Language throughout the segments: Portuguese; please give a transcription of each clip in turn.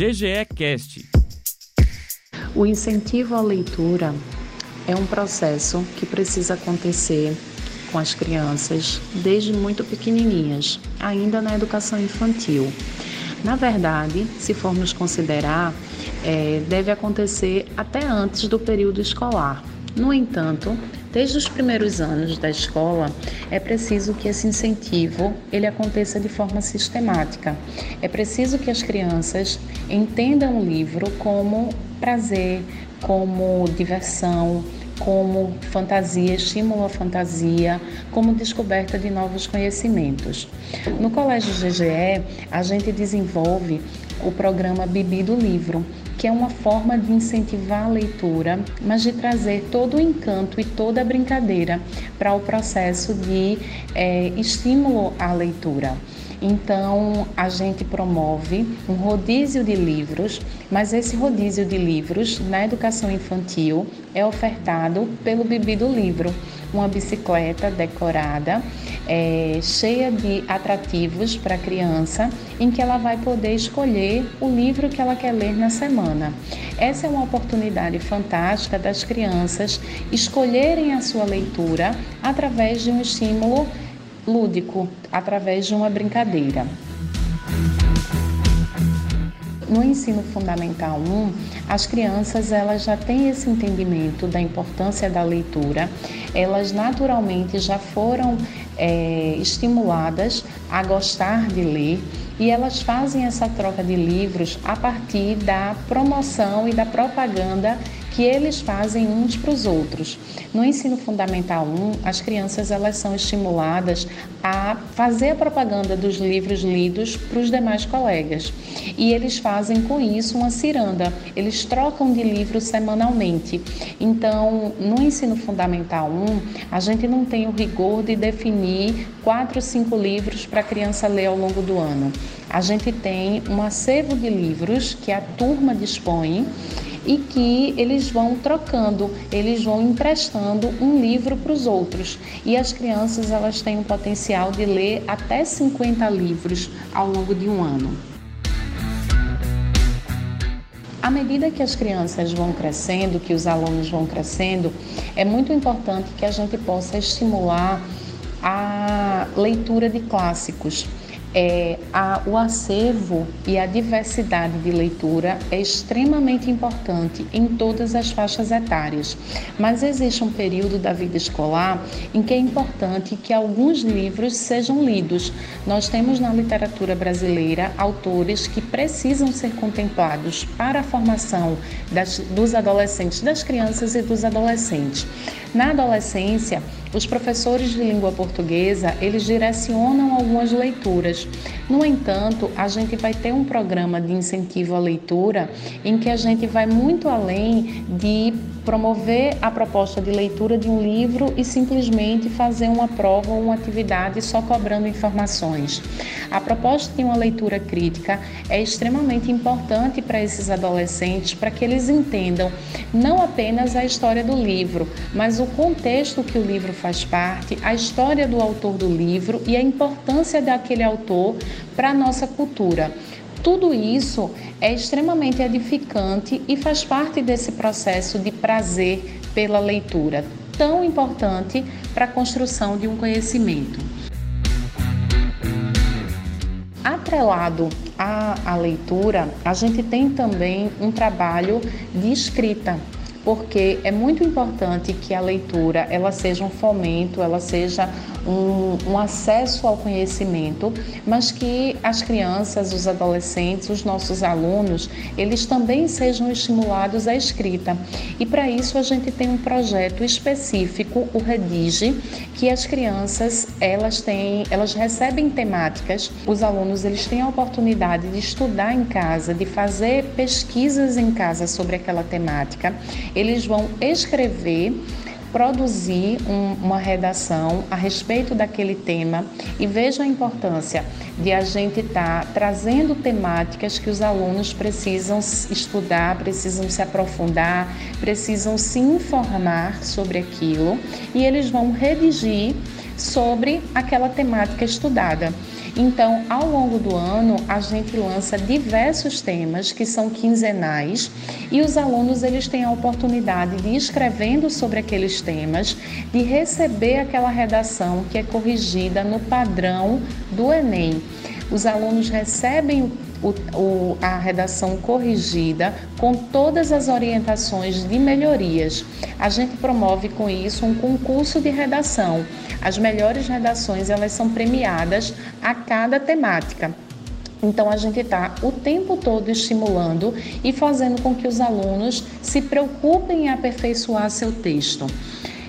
GGE Cast. O incentivo à leitura é um processo que precisa acontecer com as crianças desde muito pequenininhas, ainda na educação infantil. Na verdade, se formos considerar, é, deve acontecer até antes do período escolar. No entanto, desde os primeiros anos da escola, é preciso que esse incentivo ele aconteça de forma sistemática. É preciso que as crianças entendam o livro como prazer, como diversão, como fantasia, estímulo à fantasia, como descoberta de novos conhecimentos. No Colégio GGE, a gente desenvolve o programa Bibi do Livro, que é uma forma de incentivar a leitura, mas de trazer todo o encanto e toda a brincadeira para o processo de é, estímulo à leitura. Então, a gente promove um rodízio de livros, mas esse rodízio de livros na educação infantil é ofertado pelo Bibi do Livro, uma bicicleta decorada, é, cheia de atrativos para a criança, em que ela vai poder escolher o livro que ela quer ler na semana. Essa é uma oportunidade fantástica das crianças escolherem a sua leitura através de um estímulo lúdico através de uma brincadeira. No ensino fundamental 1, as crianças elas já têm esse entendimento da importância da leitura, elas naturalmente já foram é, estimuladas a gostar de ler e elas fazem essa troca de livros a partir da promoção e da propaganda que eles fazem uns para os outros. No ensino fundamental 1, as crianças elas são estimuladas a fazer a propaganda dos livros lidos para os demais colegas. E eles fazem com isso uma ciranda. Eles trocam de livro semanalmente. Então, no ensino fundamental 1, a gente não tem o rigor de definir quatro, cinco livros para a criança ler ao longo do ano. A gente tem um acervo de livros que a turma dispõe e que eles vão trocando, eles vão emprestando um livro para os outros. E as crianças elas têm o potencial de ler até 50 livros ao longo de um ano. À medida que as crianças vão crescendo, que os alunos vão crescendo, é muito importante que a gente possa estimular a leitura de clássicos é, a, o acervo e a diversidade de leitura é extremamente importante em todas as faixas etárias, mas existe um período da vida escolar em que é importante que alguns livros sejam lidos. Nós temos na literatura brasileira autores que precisam ser contemplados para a formação das, dos adolescentes, das crianças e dos adolescentes. Na adolescência, os professores de língua portuguesa, eles direcionam algumas leituras. No entanto, a gente vai ter um programa de incentivo à leitura em que a gente vai muito além de promover a proposta de leitura de um livro e simplesmente fazer uma prova ou uma atividade só cobrando informações. A proposta de uma leitura crítica é extremamente importante para esses adolescentes para que eles entendam não apenas a história do livro, mas o contexto que o livro faz parte, a história do autor do livro e a importância daquele autor para a nossa cultura. Tudo isso é extremamente edificante e faz parte desse processo de prazer pela leitura, tão importante para a construção de um conhecimento. Atrelado à, à leitura, a gente tem também um trabalho de escrita, porque é muito importante que a leitura ela seja um fomento, ela seja um, um, acesso ao conhecimento, mas que as crianças, os adolescentes, os nossos alunos, eles também sejam estimulados à escrita. E para isso a gente tem um projeto específico, o Redige, que as crianças elas têm, elas recebem temáticas, os alunos eles têm a oportunidade de estudar em casa, de fazer pesquisas em casa sobre aquela temática eles vão escrever produzir um, uma redação a respeito daquele tema e veja a importância de a gente estar tá trazendo temáticas que os alunos precisam estudar, precisam se aprofundar, precisam se informar sobre aquilo e eles vão redigir sobre aquela temática estudada. Então, ao longo do ano, a gente lança diversos temas que são quinzenais e os alunos eles têm a oportunidade de ir escrevendo sobre aqueles temas, de receber aquela redação que é corrigida no padrão do Enem. Os alunos recebem o, o, a redação corrigida com todas as orientações de melhorias. A gente promove com isso um concurso de redação. As melhores redações elas são premiadas a cada temática. Então a gente está o tempo todo estimulando e fazendo com que os alunos se preocupem em aperfeiçoar seu texto.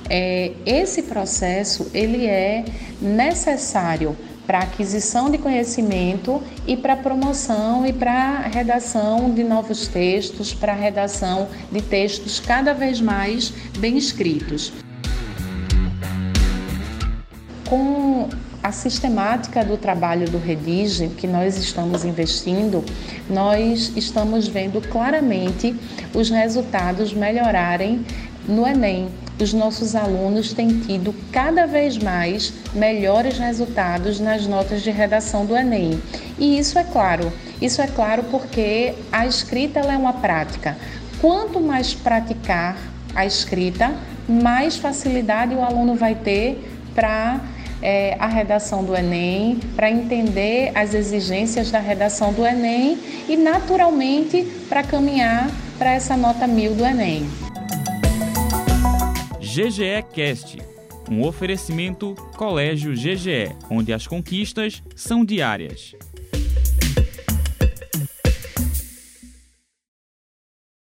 É, esse processo ele é necessário para aquisição de conhecimento e para promoção e para redação de novos textos, para redação de textos cada vez mais bem escritos. Com a sistemática do trabalho do Redige, que nós estamos investindo, nós estamos vendo claramente os resultados melhorarem no Enem os nossos alunos têm tido cada vez mais melhores resultados nas notas de redação do Enem. E isso é claro, isso é claro porque a escrita é uma prática. Quanto mais praticar a escrita, mais facilidade o aluno vai ter para é, a redação do Enem, para entender as exigências da redação do Enem e, naturalmente, para caminhar para essa nota mil do Enem. GGE Cast, um oferecimento Colégio GGE, onde as conquistas são diárias.